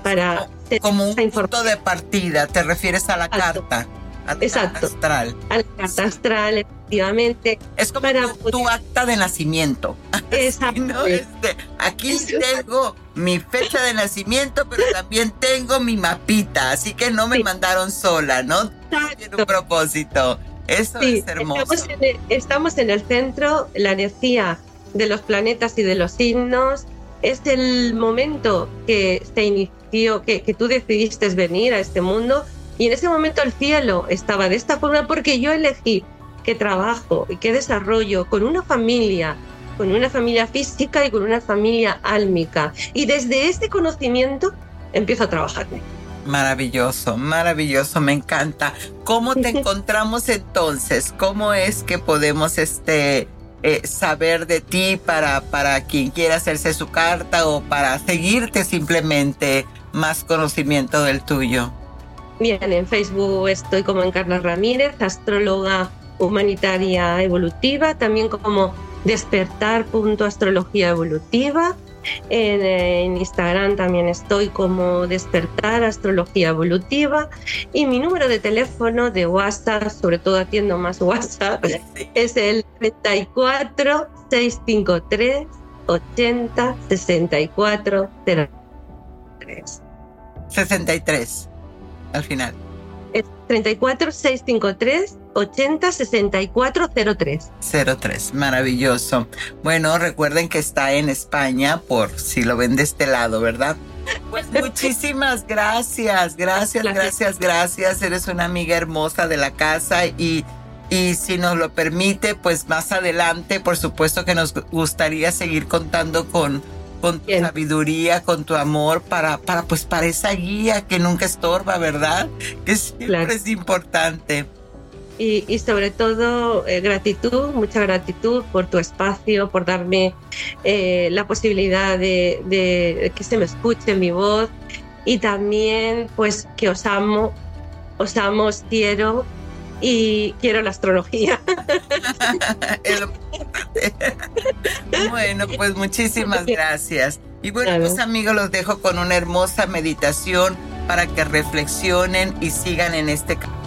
para como un punto de partida, te refieres a la carta. A Exacto. Astral. A la carta astral, efectivamente. Es como tu, acta de nacimiento. Exacto. Este, aquí tengo mi fecha de nacimiento, pero también tengo mi mapita, así que no me mandaron sola, ¿no? Tiene un propósito. Eso es hermoso. Estamos en, estamos en el centro, la energía de los planetas y de los signos es el momento que se inició, que, que tú decidiste venir a este mundo y en ese momento el cielo estaba de esta forma porque yo elegí que trabajo y que desarrollo con una familia, con una familia física y con una familia álmica. Y desde este conocimiento empiezo a trabajar. Maravilloso, maravilloso, me encanta. ¿Cómo te encontramos entonces? ¿Cómo es que podemos este eh, saber de ti para, para quien quiera hacerse su carta o para seguirte simplemente más conocimiento del tuyo? Bien, en Facebook estoy como Encarna Ramírez, astróloga humanitaria evolutiva, también como despertar.astrología evolutiva. En, Instagram también estoy como despertar astrología evolutiva y mi número de teléfono de WhatsApp, sobre todo atiendo más WhatsApp, es el 34 653 80 64 03. 63 al final. Es 34 653 80 64 03. 03, maravilloso. Bueno, recuerden que está en España por si lo ven de este lado, ¿verdad? Pues muchísimas gracias, gracias, gracias, gracias. Eres una amiga hermosa de la casa y, y si nos lo permite, pues más adelante, por supuesto que nos gustaría seguir contando con con tu sabiduría, con tu amor para, para, pues, para esa guía que nunca estorba, ¿verdad? Que siempre es importante. Y, sobre todo eh, gratitud, mucha gratitud por tu espacio, por darme eh, la posibilidad de, de, que se me escuche mi voz y también pues que os amo, os amo, os quiero y quiero la astrología. bueno, pues muchísimas gracias. Y bueno, pues amigos, los dejo con una hermosa meditación para que reflexionen y sigan en este camino.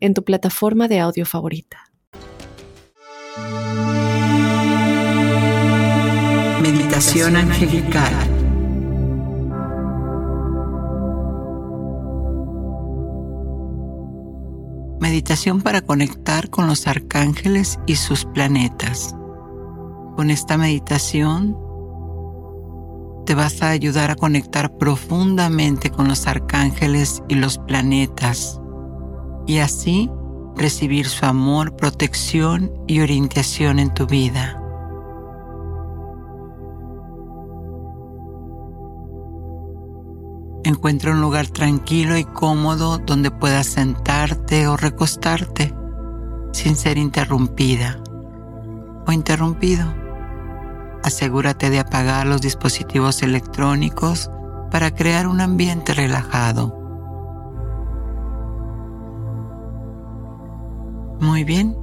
en tu plataforma de audio favorita. Meditación angelical. Meditación para conectar con los arcángeles y sus planetas. Con esta meditación te vas a ayudar a conectar profundamente con los arcángeles y los planetas y así recibir su amor, protección y orientación en tu vida. Encuentra un lugar tranquilo y cómodo donde puedas sentarte o recostarte sin ser interrumpida o interrumpido. Asegúrate de apagar los dispositivos electrónicos para crear un ambiente relajado. Muy bien.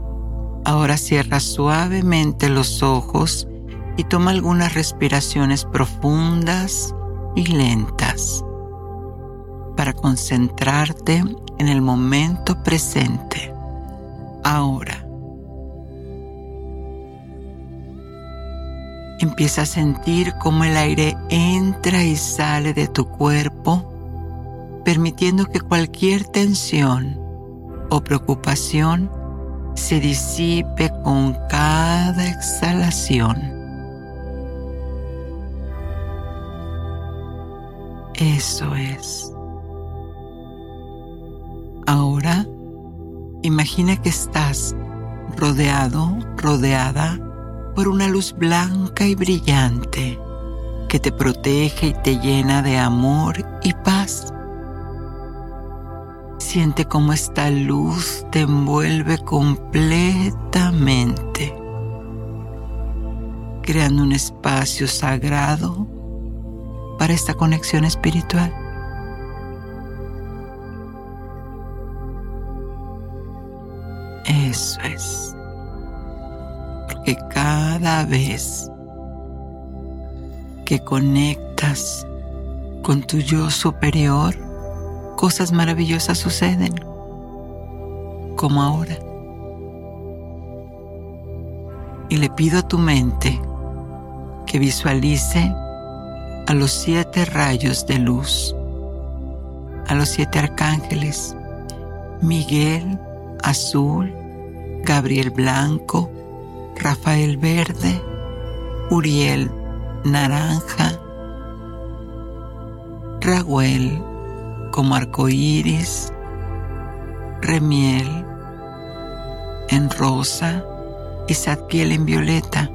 Ahora cierra suavemente los ojos y toma algunas respiraciones profundas y lentas para concentrarte en el momento presente. Ahora. Empieza a sentir cómo el aire entra y sale de tu cuerpo, permitiendo que cualquier tensión o preocupación se disipe con cada exhalación. Eso es. Ahora, imagina que estás rodeado, rodeada por una luz blanca y brillante que te protege y te llena de amor y paz. Siente cómo esta luz te envuelve completamente, creando un espacio sagrado para esta conexión espiritual. Eso es. Porque cada vez que conectas con tu yo superior, cosas maravillosas suceden, como ahora. Y le pido a tu mente que visualice a los siete rayos de luz a los siete arcángeles. Miguel, azul, Gabriel blanco, Rafael verde, Uriel naranja, Raguel como arcoíris, Remiel en rosa y Zadkiel en violeta.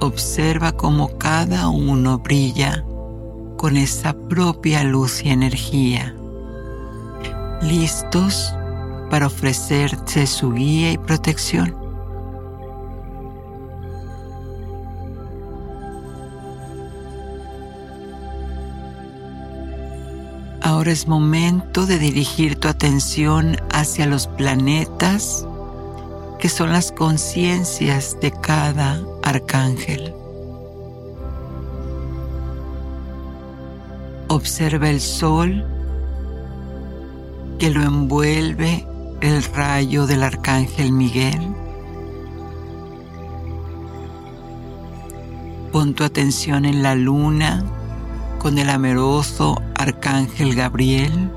Observa cómo cada uno brilla con esa propia luz y energía, listos para ofrecerse su guía y protección. Ahora es momento de dirigir tu atención hacia los planetas que son las conciencias de cada arcángel. Observa el sol que lo envuelve el rayo del arcángel Miguel. Pon tu atención en la luna con el amoroso arcángel Gabriel.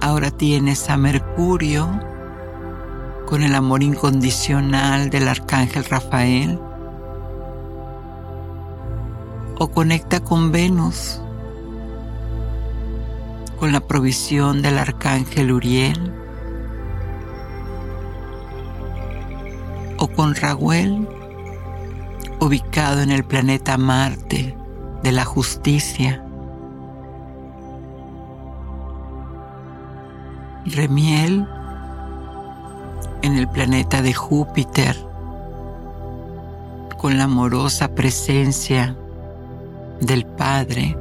Ahora tienes a Mercurio con el amor incondicional del arcángel Rafael. O conecta con Venus con la provisión del arcángel Uriel. O con Raguel ubicado en el planeta Marte de la justicia. Remiel en el planeta de Júpiter con la amorosa presencia del Padre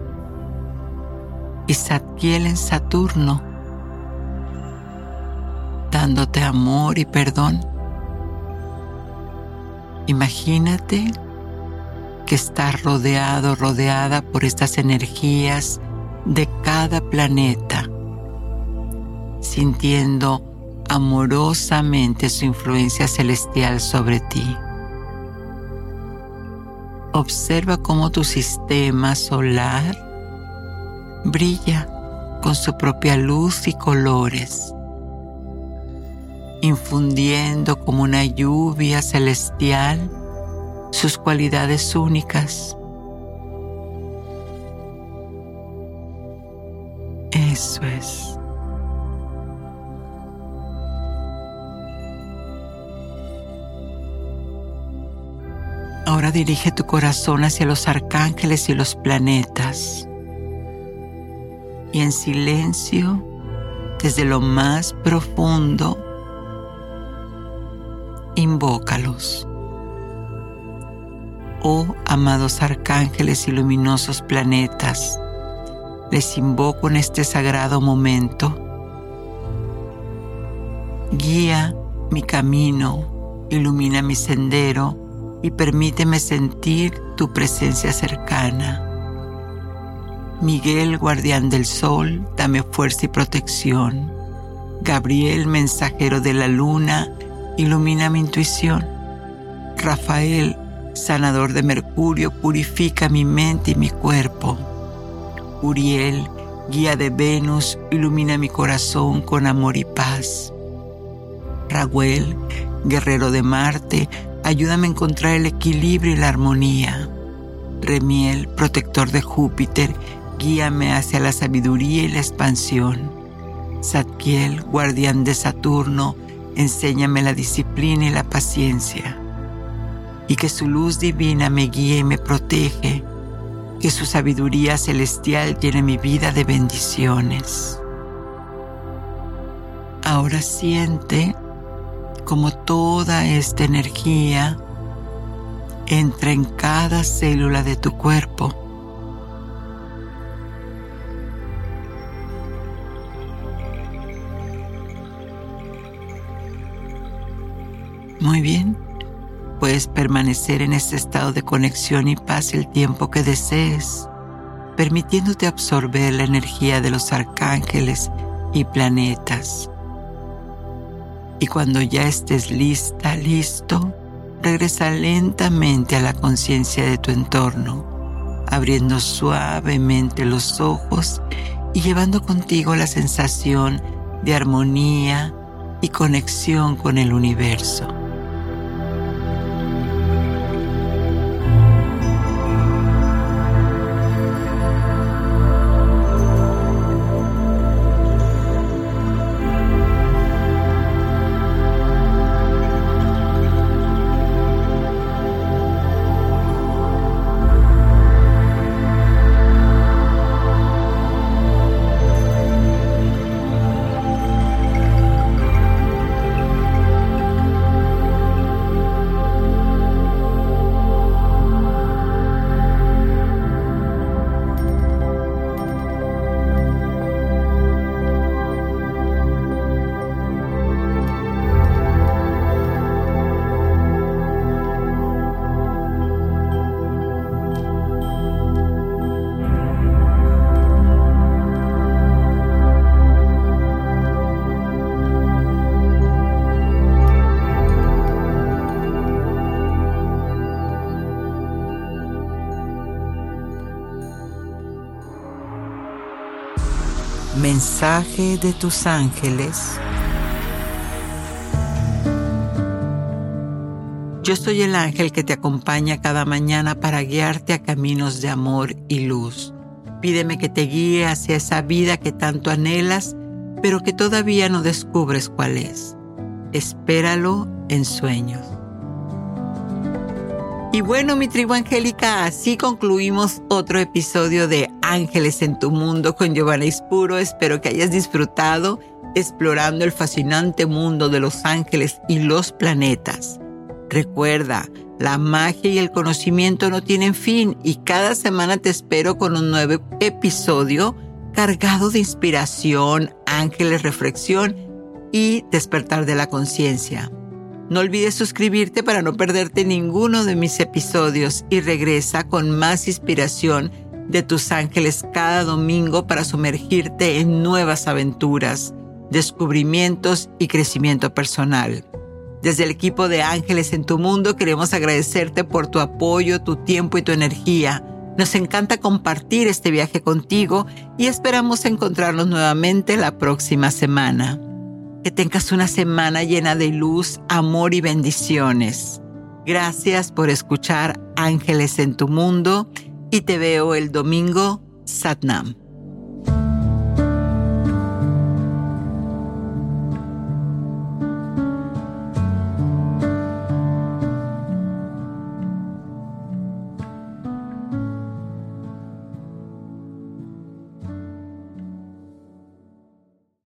y Zadkiel en Saturno dándote amor y perdón. Imagínate que estás rodeado, rodeada por estas energías de cada planeta, sintiendo amorosamente su influencia celestial sobre ti. Observa cómo tu sistema solar brilla con su propia luz y colores, infundiendo como una lluvia celestial sus cualidades únicas. Eso es. Ahora dirige tu corazón hacia los arcángeles y los planetas. Y en silencio, desde lo más profundo, invócalos oh amados arcángeles y luminosos planetas, les invoco en este sagrado momento. Guía mi camino, ilumina mi sendero y permíteme sentir tu presencia cercana. Miguel, guardián del sol, dame fuerza y protección. Gabriel, mensajero de la luna, ilumina mi intuición. Rafael, sanador de Mercurio, purifica mi mente y mi cuerpo. Uriel, guía de Venus, ilumina mi corazón con amor y paz. Raguel, guerrero de Marte, ayúdame a encontrar el equilibrio y la armonía. Remiel, protector de Júpiter, guíame hacia la sabiduría y la expansión. Zadkiel, guardián de Saturno, enséñame la disciplina y la paciencia y que su luz divina me guíe y me protege, que su sabiduría celestial llene mi vida de bendiciones. Ahora siente como toda esta energía entra en cada célula de tu cuerpo. Muy bien. Puedes permanecer en este estado de conexión y paz el tiempo que desees, permitiéndote absorber la energía de los arcángeles y planetas. Y cuando ya estés lista, listo, regresa lentamente a la conciencia de tu entorno, abriendo suavemente los ojos y llevando contigo la sensación de armonía y conexión con el universo. De tus ángeles. Yo soy el ángel que te acompaña cada mañana para guiarte a caminos de amor y luz. Pídeme que te guíe hacia esa vida que tanto anhelas, pero que todavía no descubres cuál es. Espéralo en sueños. Y bueno, mi tribu angélica, así concluimos otro episodio de Ángeles en tu Mundo con Giovanna Ispuro. Espero que hayas disfrutado explorando el fascinante mundo de los ángeles y los planetas. Recuerda, la magia y el conocimiento no tienen fin y cada semana te espero con un nuevo episodio cargado de inspiración, ángeles, reflexión y despertar de la conciencia. No olvides suscribirte para no perderte ninguno de mis episodios y regresa con más inspiración de tus ángeles cada domingo para sumergirte en nuevas aventuras, descubrimientos y crecimiento personal. Desde el equipo de Ángeles en tu Mundo queremos agradecerte por tu apoyo, tu tiempo y tu energía. Nos encanta compartir este viaje contigo y esperamos encontrarnos nuevamente la próxima semana. Que tengas una semana llena de luz, amor y bendiciones. Gracias por escuchar Ángeles en tu Mundo y te veo el domingo Satnam.